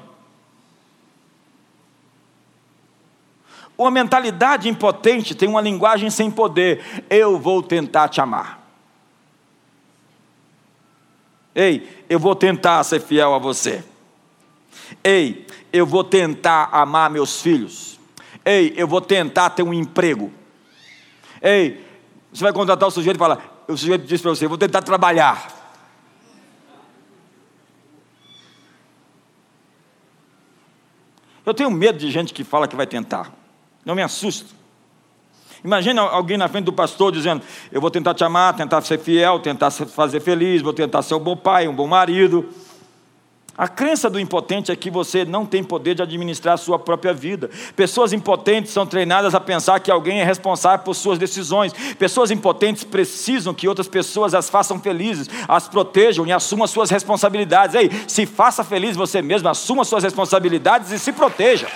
Uma mentalidade impotente tem uma linguagem sem poder. Eu vou tentar te amar. Ei, eu vou tentar ser fiel a você. Ei, eu vou tentar amar meus filhos. Ei, eu vou tentar ter um emprego. Ei, você vai contratar o sujeito e fala, o sujeito diz para você, vou tentar trabalhar. Eu tenho medo de gente que fala que vai tentar. Não me assusto. Imagina alguém na frente do pastor dizendo: Eu vou tentar te amar, tentar ser fiel, tentar fazer feliz, vou tentar ser um bom pai, um bom marido. A crença do impotente é que você não tem poder de administrar a sua própria vida. Pessoas impotentes são treinadas a pensar que alguém é responsável por suas decisões. Pessoas impotentes precisam que outras pessoas as façam felizes, as protejam e assumam suas responsabilidades. Ei, se faça feliz você mesmo, assuma suas responsabilidades e se proteja.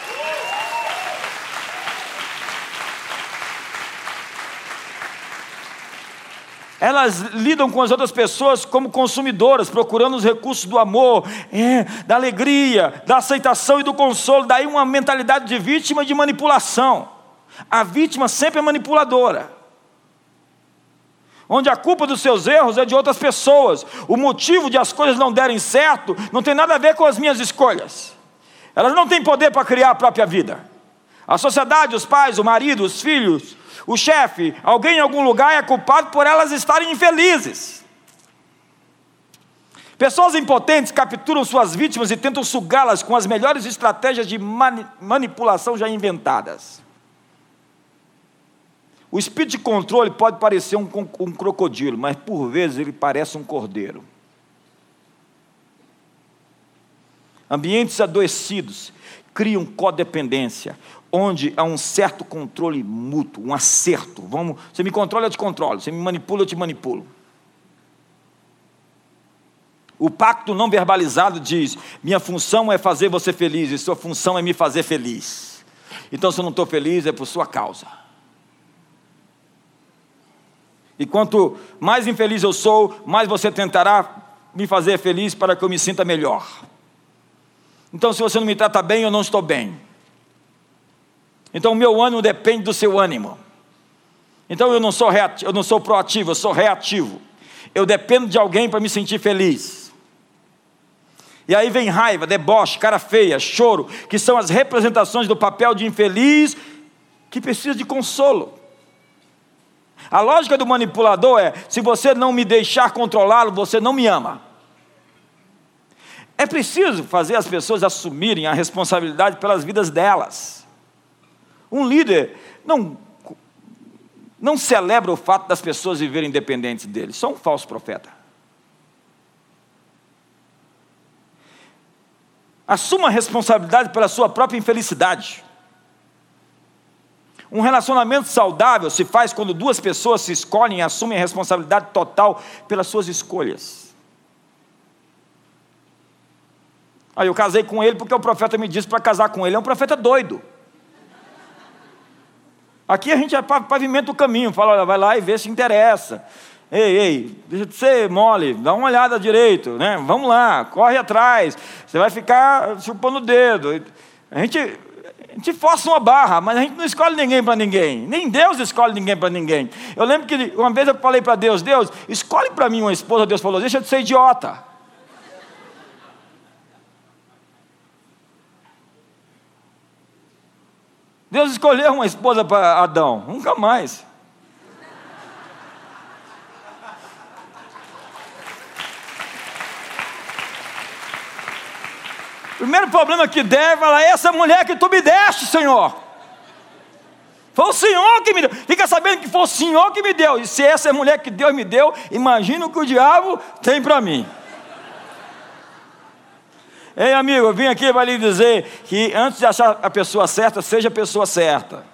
Elas lidam com as outras pessoas como consumidoras, procurando os recursos do amor, é, da alegria, da aceitação e do consolo. Daí uma mentalidade de vítima e de manipulação. A vítima sempre é manipuladora. Onde a culpa dos seus erros é de outras pessoas. O motivo de as coisas não derem certo não tem nada a ver com as minhas escolhas. Elas não têm poder para criar a própria vida. A sociedade, os pais, o marido, os filhos, o chefe, alguém em algum lugar é culpado por elas estarem infelizes. Pessoas impotentes capturam suas vítimas e tentam sugá-las com as melhores estratégias de mani manipulação já inventadas. O espírito de controle pode parecer um, um crocodilo, mas por vezes ele parece um cordeiro. Ambientes adoecidos criam codependência, onde há um certo controle mútuo, um acerto. Vamos, você me controla, eu te controlo. Você me manipula, eu te manipulo. O pacto não verbalizado diz: minha função é fazer você feliz e sua função é me fazer feliz. Então, se eu não estou feliz, é por sua causa. E quanto mais infeliz eu sou, mais você tentará me fazer feliz para que eu me sinta melhor. Então, se você não me trata bem, eu não estou bem. Então o meu ânimo depende do seu ânimo. Então eu não sou reativo, eu não sou proativo, eu sou reativo. Eu dependo de alguém para me sentir feliz. E aí vem raiva, deboche, cara feia, choro, que são as representações do papel de infeliz que precisa de consolo. A lógica do manipulador é: se você não me deixar controlá-lo, você não me ama. É preciso fazer as pessoas assumirem a responsabilidade pelas vidas delas. Um líder não, não celebra o fato das pessoas viverem independentes dele, só um falso profeta. Assuma a responsabilidade pela sua própria infelicidade. Um relacionamento saudável se faz quando duas pessoas se escolhem e assumem a responsabilidade total pelas suas escolhas. Aí eu casei com ele porque o profeta me disse para casar com ele. É um profeta doido. Aqui a gente pavimenta o caminho, fala, olha, vai lá e vê se interessa. Ei, ei, deixa de ser mole, dá uma olhada direito, né? Vamos lá, corre atrás. Você vai ficar chupando o dedo. A gente, a gente força uma barra, mas a gente não escolhe ninguém para ninguém. Nem Deus escolhe ninguém para ninguém. Eu lembro que uma vez eu falei para Deus, Deus, escolhe para mim uma esposa. Deus falou, deixa de ser idiota. Deus escolheu uma esposa para Adão, nunca mais. Primeiro problema que der, fala, essa mulher que tu me deste, Senhor. Foi o Senhor que me deu. Fica sabendo que foi o Senhor que me deu. E se essa é a mulher que Deus me deu, imagina o que o diabo tem para mim. Ei, amigo, eu vim aqui para lhe dizer que antes de achar a pessoa certa, seja a pessoa certa.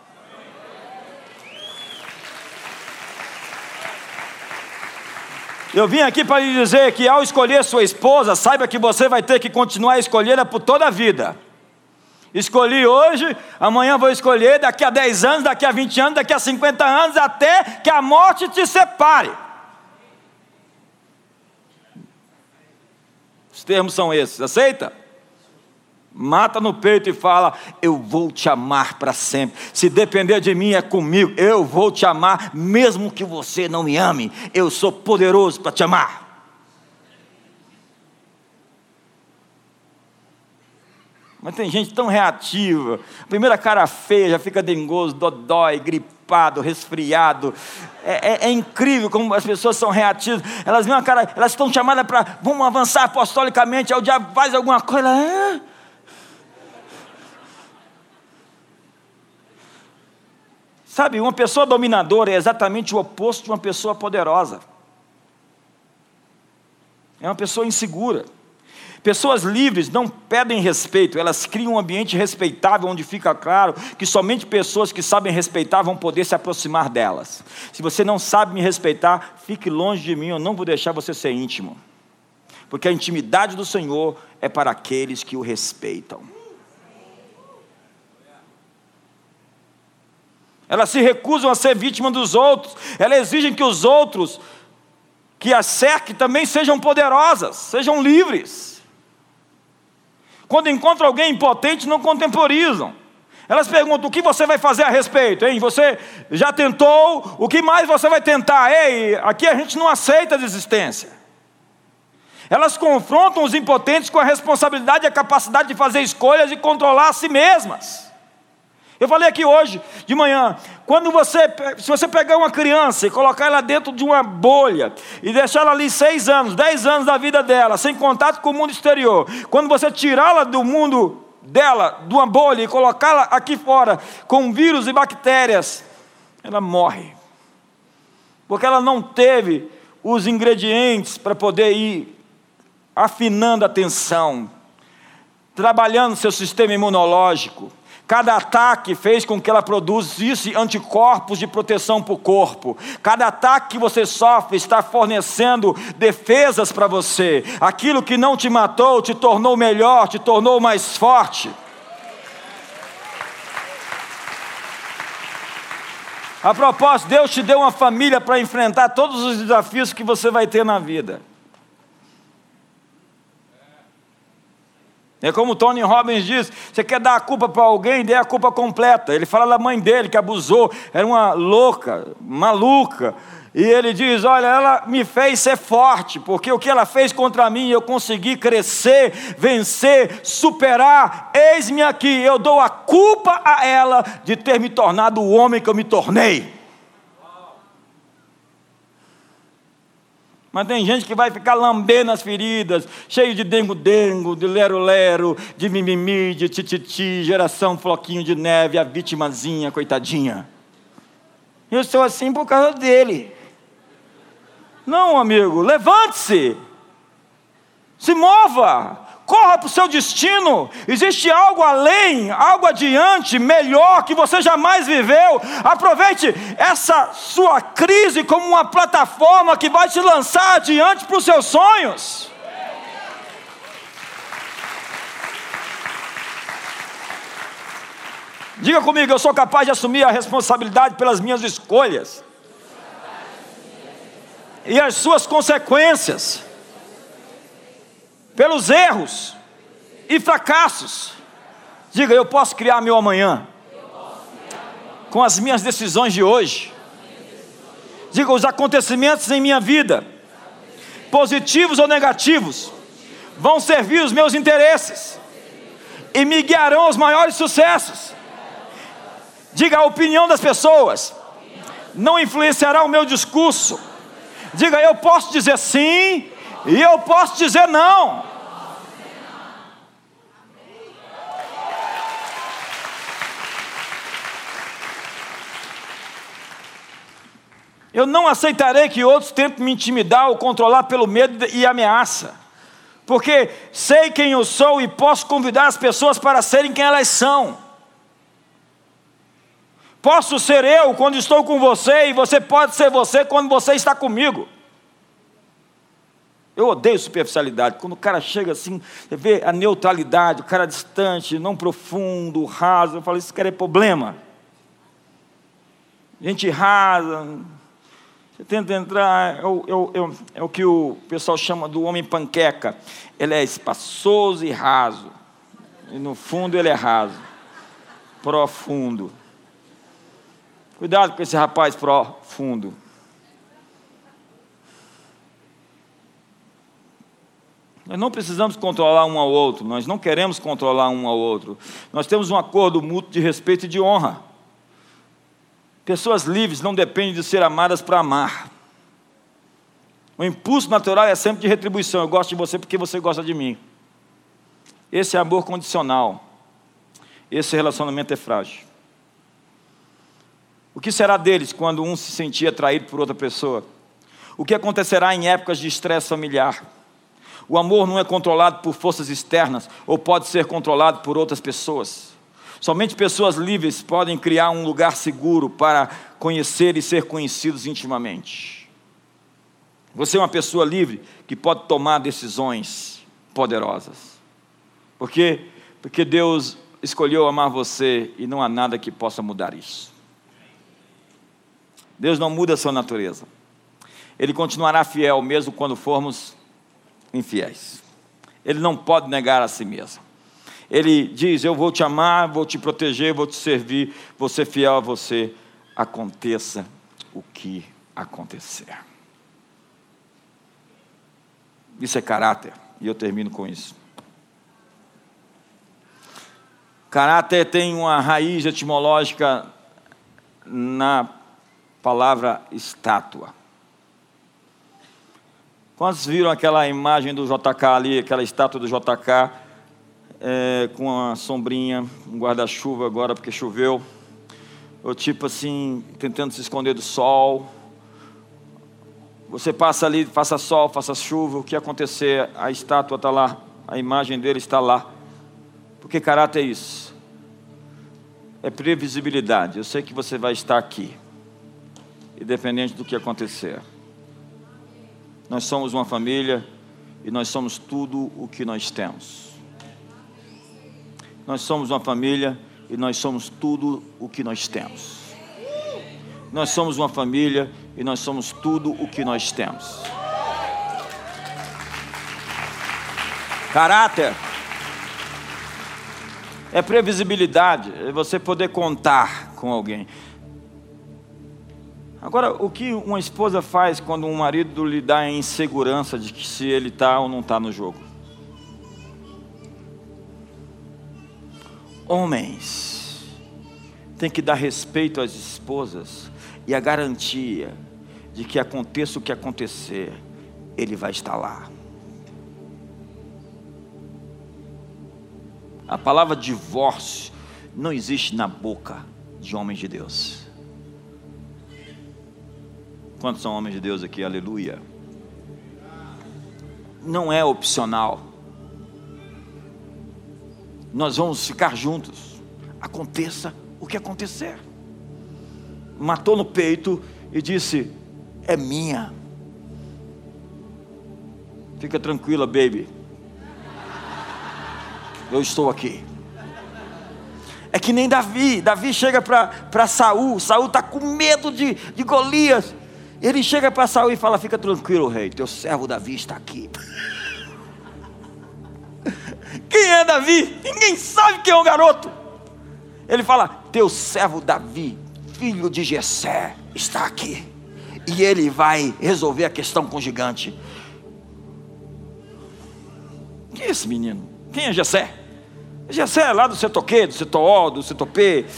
Eu vim aqui para lhe dizer que ao escolher sua esposa, saiba que você vai ter que continuar a escolhê-la por toda a vida. Escolhi hoje, amanhã vou escolher, daqui a 10 anos, daqui a 20 anos, daqui a 50 anos, até que a morte te separe. Os termos são esses, aceita? Mata no peito e fala: Eu vou te amar para sempre. Se depender de mim, é comigo. Eu vou te amar, mesmo que você não me ame. Eu sou poderoso para te amar. Mas tem gente tão reativa. Primeira cara feia, já fica dengoso, dodói, gripado gripado, resfriado. É, é, é, incrível como as pessoas são reativas. Elas veem uma cara, elas estão chamadas para vamos avançar apostolicamente. Aí o diabo faz alguma coisa. Ah. Sabe, uma pessoa dominadora é exatamente o oposto de uma pessoa poderosa. É uma pessoa insegura. Pessoas livres não pedem respeito, elas criam um ambiente respeitável onde fica claro que somente pessoas que sabem respeitar vão poder se aproximar delas. Se você não sabe me respeitar, fique longe de mim, eu não vou deixar você ser íntimo. Porque a intimidade do Senhor é para aqueles que o respeitam. Elas se recusam a ser vítima dos outros, elas exigem que os outros que as cerque também sejam poderosas, sejam livres. Quando encontram alguém impotente, não contemporizam. Elas perguntam: o que você vai fazer a respeito? Hein? Você já tentou? O que mais você vai tentar? Ei, aqui a gente não aceita a desistência. Elas confrontam os impotentes com a responsabilidade e a capacidade de fazer escolhas e controlar a si mesmas. Eu falei aqui hoje de manhã, quando você, se você pegar uma criança e colocar ela dentro de uma bolha e deixar ela ali seis anos, dez anos da vida dela, sem contato com o mundo exterior, quando você tirá-la do mundo dela, de uma bolha, e colocá-la aqui fora com vírus e bactérias, ela morre. Porque ela não teve os ingredientes para poder ir afinando a tensão, trabalhando seu sistema imunológico Cada ataque fez com que ela produzisse anticorpos de proteção para o corpo. Cada ataque que você sofre está fornecendo defesas para você. Aquilo que não te matou te tornou melhor, te tornou mais forte. A propósito, Deus te deu uma família para enfrentar todos os desafios que você vai ter na vida. É como Tony Robbins diz: você quer dar a culpa para alguém, dê a culpa completa. Ele fala da mãe dele que abusou, era uma louca, maluca. E ele diz: Olha, ela me fez ser forte, porque o que ela fez contra mim eu consegui crescer, vencer, superar. Eis-me aqui, eu dou a culpa a ela de ter me tornado o homem que eu me tornei. Mas tem gente que vai ficar lambendo as feridas, cheio de dengo-dengo, de lero-lero, de mimimi, de tititi, geração floquinho de neve, a vitimazinha, coitadinha. Eu sou assim por causa dele. Não, amigo, levante-se, se mova, corra para o seu destino. Existe algo além, algo adiante, melhor que você jamais viveu. Aproveite essa sua crise como uma plataforma que vai te lançar adiante para os seus sonhos. Diga comigo, eu sou capaz de assumir a responsabilidade pelas minhas escolhas e as suas consequências pelos erros e fracassos. Diga, eu posso criar meu amanhã com as minhas decisões de hoje. Diga, os acontecimentos em minha vida, positivos ou negativos, vão servir os meus interesses e me guiarão aos maiores sucessos. Diga, a opinião das pessoas não influenciará o meu discurso. Diga, eu posso dizer sim e eu posso dizer não. Eu não aceitarei que outros tentem me intimidar ou controlar pelo medo e ameaça, porque sei quem eu sou e posso convidar as pessoas para serem quem elas são. Posso ser eu quando estou com você e você pode ser você quando você está comigo. Eu odeio superficialidade. Quando o cara chega assim, você vê a neutralidade, o cara distante, não profundo, raso. Eu falo, isso cara é problema. Gente rasa, você tenta entrar, é o, é, o, é o, que o pessoal chama do homem panqueca. Ele é espaçoso e raso. E no fundo ele é raso. Profundo. Cuidado com esse rapaz profundo. Nós não precisamos controlar um ao outro, nós não queremos controlar um ao outro. Nós temos um acordo mútuo de respeito e de honra. Pessoas livres não dependem de ser amadas para amar. O impulso natural é sempre de retribuição. Eu gosto de você porque você gosta de mim. Esse é amor condicional. Esse relacionamento é frágil. O que será deles quando um se sentir atraído por outra pessoa? O que acontecerá em épocas de estresse familiar? O amor não é controlado por forças externas ou pode ser controlado por outras pessoas. Somente pessoas livres podem criar um lugar seguro para conhecer e ser conhecidos intimamente. Você é uma pessoa livre que pode tomar decisões poderosas. Por quê? Porque Deus escolheu amar você e não há nada que possa mudar isso. Deus não muda a sua natureza. Ele continuará fiel mesmo quando formos infiéis. Ele não pode negar a si mesmo. Ele diz: Eu vou te amar, vou te proteger, vou te servir, vou ser fiel a você, aconteça o que acontecer. Isso é caráter, e eu termino com isso. Caráter tem uma raiz etimológica na palavra estátua. Quantos viram aquela imagem do JK ali, aquela estátua do JK, é, com uma sombrinha, um guarda-chuva agora porque choveu, ou tipo assim, tentando se esconder do sol. Você passa ali, faça sol, faça chuva, o que acontecer, a estátua está lá, a imagem dele está lá. Porque caráter é isso? É previsibilidade. Eu sei que você vai estar aqui, independente do que acontecer. Nós somos uma família e nós somos tudo o que nós temos. Nós somos uma família e nós somos tudo o que nós temos. Nós somos uma família e nós somos tudo o que nós temos. Caráter é previsibilidade, é você poder contar com alguém. Agora, o que uma esposa faz quando um marido lhe dá a insegurança de que se ele está ou não está no jogo? Homens têm que dar respeito às esposas e a garantia de que aconteça o que acontecer, ele vai estar lá. A palavra divórcio não existe na boca de homens de Deus. Quantos são homens de Deus aqui? Aleluia. Não é opcional. Nós vamos ficar juntos, aconteça o que acontecer. Matou no peito e disse: É minha. Fica tranquila, baby. Eu estou aqui. É que nem Davi. Davi chega para Saul. Saul está com medo de, de Golias. Ele chega para Saul e fala: Fica tranquilo, rei, teu servo Davi está aqui. Quem é Davi? Ninguém sabe quem é o garoto. Ele fala: Teu servo Davi, filho de Jessé, está aqui. E ele vai resolver a questão com o gigante. Quem é esse menino? Quem é Jessé? Jessé é lá do setor Q, do setor O, do setor P.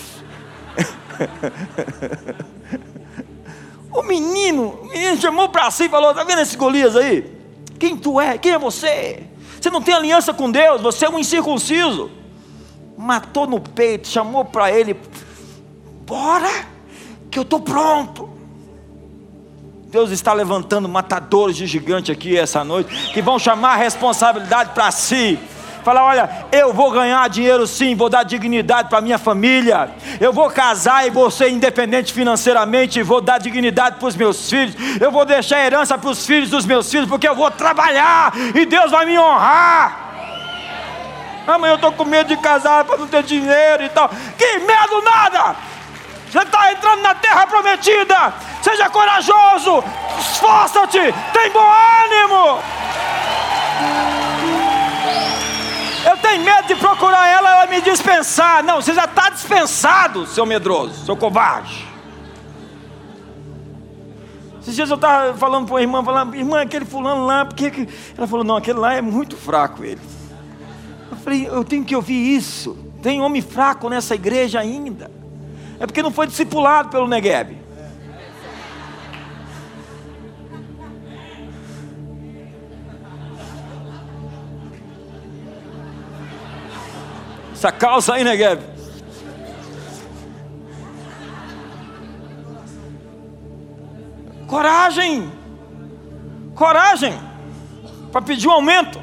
O menino, o menino chamou para si e falou: Está vendo esse Golias aí? Quem tu é? Quem é você? Você não tem aliança com Deus, você é um incircunciso. Matou no peito, chamou para ele: Bora, que eu estou pronto. Deus está levantando matadores de gigante aqui essa noite, que vão chamar a responsabilidade para si Falar, olha, eu vou ganhar dinheiro sim, vou dar dignidade para minha família. Eu vou casar e vou ser independente financeiramente, vou dar dignidade para os meus filhos. Eu vou deixar herança para os filhos dos meus filhos, porque eu vou trabalhar e Deus vai me honrar. Amanhã eu estou com medo de casar para não ter dinheiro e tal. Que medo nada! Você está entrando na terra prometida. Seja corajoso, esforça-te, tem bom ânimo. Eu tenho medo de procurar ela, ela me dispensar. Não, você já está dispensado, seu medroso, seu covarde. Esses dias eu estava falando para uma irmã, falando, irmã, aquele fulano lá, porque ela falou, não, aquele lá é muito fraco ele. Eu falei, eu tenho que ouvir isso. Tem homem fraco nessa igreja ainda. É porque não foi discipulado pelo Negueb. Essa calça aí, Negev. Coragem. Coragem. Para pedir um aumento.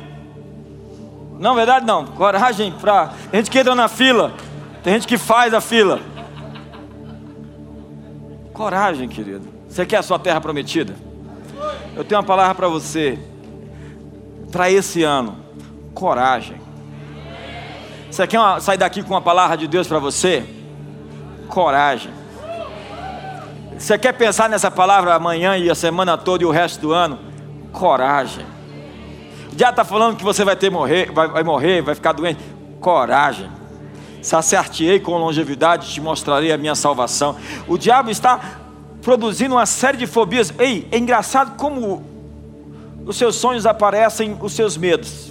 Não, verdade não. Coragem para. Tem gente que entra na fila. Tem gente que faz a fila. Coragem, querido. Você quer a sua terra prometida? Eu tenho uma palavra para você. Para esse ano. Coragem. Você quer uma, sair daqui com uma palavra de Deus para você? Coragem. Você quer pensar nessa palavra amanhã e a semana toda e o resto do ano? Coragem. Diabo está falando que você vai ter morrer, vai, vai morrer, vai ficar doente. Coragem. Saciar-te-ei com longevidade, te mostrarei a minha salvação. O diabo está produzindo uma série de fobias. Ei, é engraçado como os seus sonhos aparecem, os seus medos.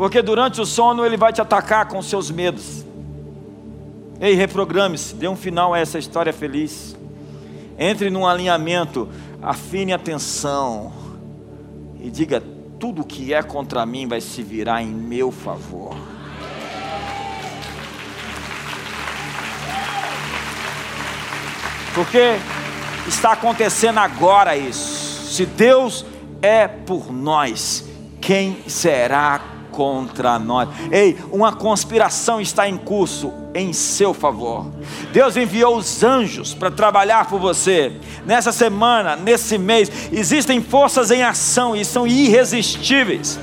Porque durante o sono ele vai te atacar com seus medos. Ei, reprograme-se, dê um final a essa história feliz. Entre num alinhamento, afine a atenção e diga: tudo que é contra mim vai se virar em meu favor. Porque está acontecendo agora isso. Se Deus é por nós, quem será contra nós? Ei, uma conspiração está em curso em seu favor. Deus enviou os anjos para trabalhar por você. Nessa semana, nesse mês, existem forças em ação e são irresistíveis.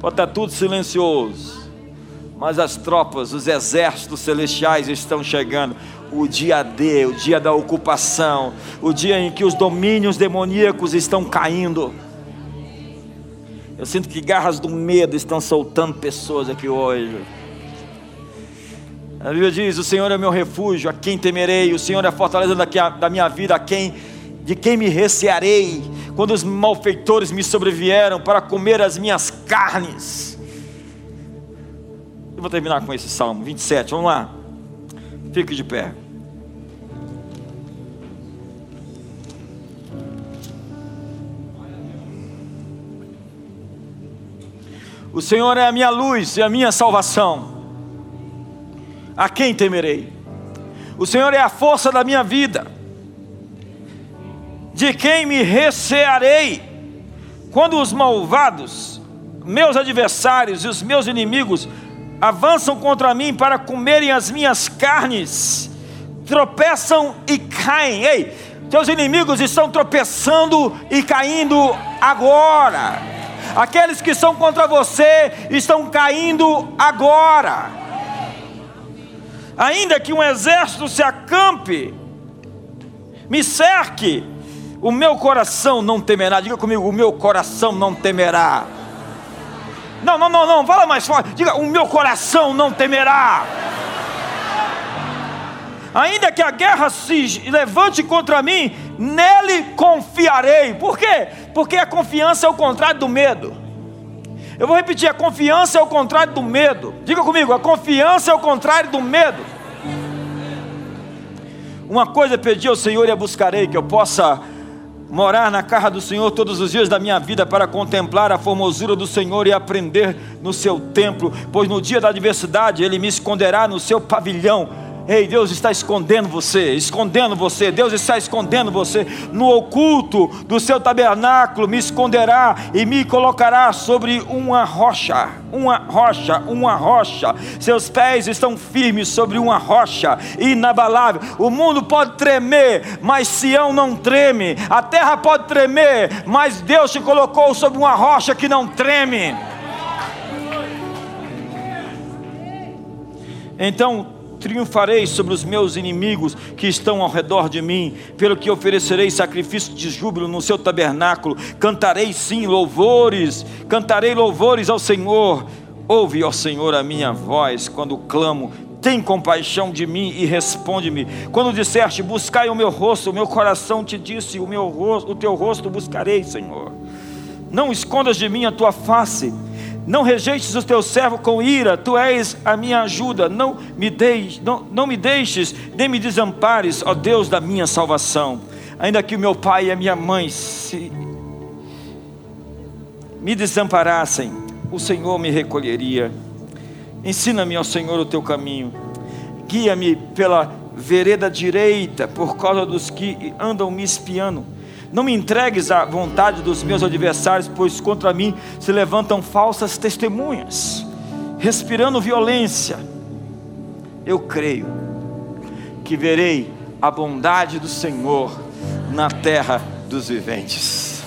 Pode estar tudo silencioso, mas as tropas, os exércitos celestiais estão chegando o dia D, o dia da ocupação, o dia em que os domínios demoníacos estão caindo. Eu sinto que garras do medo estão soltando pessoas aqui hoje. A Bíblia diz: O Senhor é meu refúgio, a quem temerei, o Senhor é a fortaleza da minha vida, a quem, de quem me recearei, quando os malfeitores me sobrevieram para comer as minhas carnes. Eu vou terminar com esse salmo 27, vamos lá. Fique de pé. O Senhor é a minha luz e a minha salvação. A quem temerei? O Senhor é a força da minha vida. De quem me recearei? Quando os malvados, meus adversários e os meus inimigos avançam contra mim para comerem as minhas carnes, tropeçam e caem. Ei, teus inimigos estão tropeçando e caindo agora. Aqueles que são contra você estão caindo agora. Ainda que um exército se acampe, me cerque, o meu coração não temerá. Diga comigo, o meu coração não temerá. Não, não, não, não, fala mais forte. Diga, o meu coração não temerá. Ainda que a guerra se levante contra mim, nele confiarei. Por quê? Porque a confiança é o contrário do medo. Eu vou repetir: a confiança é o contrário do medo. Diga comigo: a confiança é o contrário do medo. Uma coisa pedi ao Senhor e a buscarei: que eu possa morar na casa do Senhor todos os dias da minha vida para contemplar a formosura do Senhor e aprender no seu templo, pois no dia da adversidade ele me esconderá no seu pavilhão Ei, Deus está escondendo você, escondendo você, Deus está escondendo você. No oculto do seu tabernáculo me esconderá e me colocará sobre uma rocha, uma rocha, uma rocha. Seus pés estão firmes sobre uma rocha inabalável. O mundo pode tremer, mas Sião não treme. A terra pode tremer, mas Deus te colocou sobre uma rocha que não treme. Então, triunfarei sobre os meus inimigos que estão ao redor de mim, pelo que oferecerei sacrifício de júbilo no seu tabernáculo, cantarei sim louvores, cantarei louvores ao Senhor. Ouve, ó Senhor, a minha voz quando clamo, tem compaixão de mim e responde-me. Quando disseste, buscai o meu rosto, o meu coração te disse, o meu rosto, o teu rosto buscarei, Senhor. Não escondas de mim a tua face não rejeites o teu servo com ira, tu és a minha ajuda. Não me, deixes, não, não me deixes, nem me desampares, ó Deus da minha salvação. Ainda que o meu pai e a minha mãe se me desamparassem, o Senhor me recolheria. Ensina-me, ó Senhor, o teu caminho. Guia-me pela vereda direita, por causa dos que andam me espiando não me entregues à vontade dos meus adversários, pois contra mim se levantam falsas testemunhas, respirando violência. Eu creio que verei a bondade do Senhor na terra dos viventes.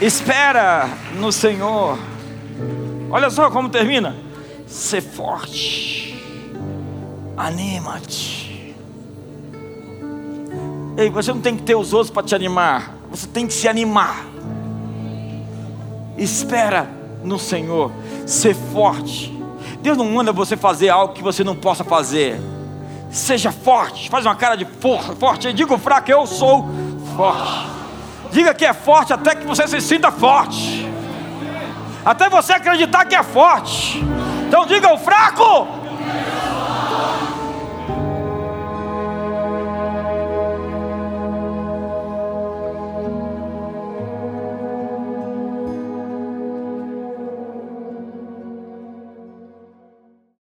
Espera no Senhor Olha só como termina. Ser forte. Anima-te. Ei, você não tem que ter os outros para te animar. Você tem que se animar. Espera no Senhor. Ser forte. Deus não manda você fazer algo que você não possa fazer. Seja forte. Faz uma cara de força, forte. Diga o fraco, eu sou forte. Diga que é forte até que você se sinta forte. Até você acreditar que é forte. Então diga o fraco,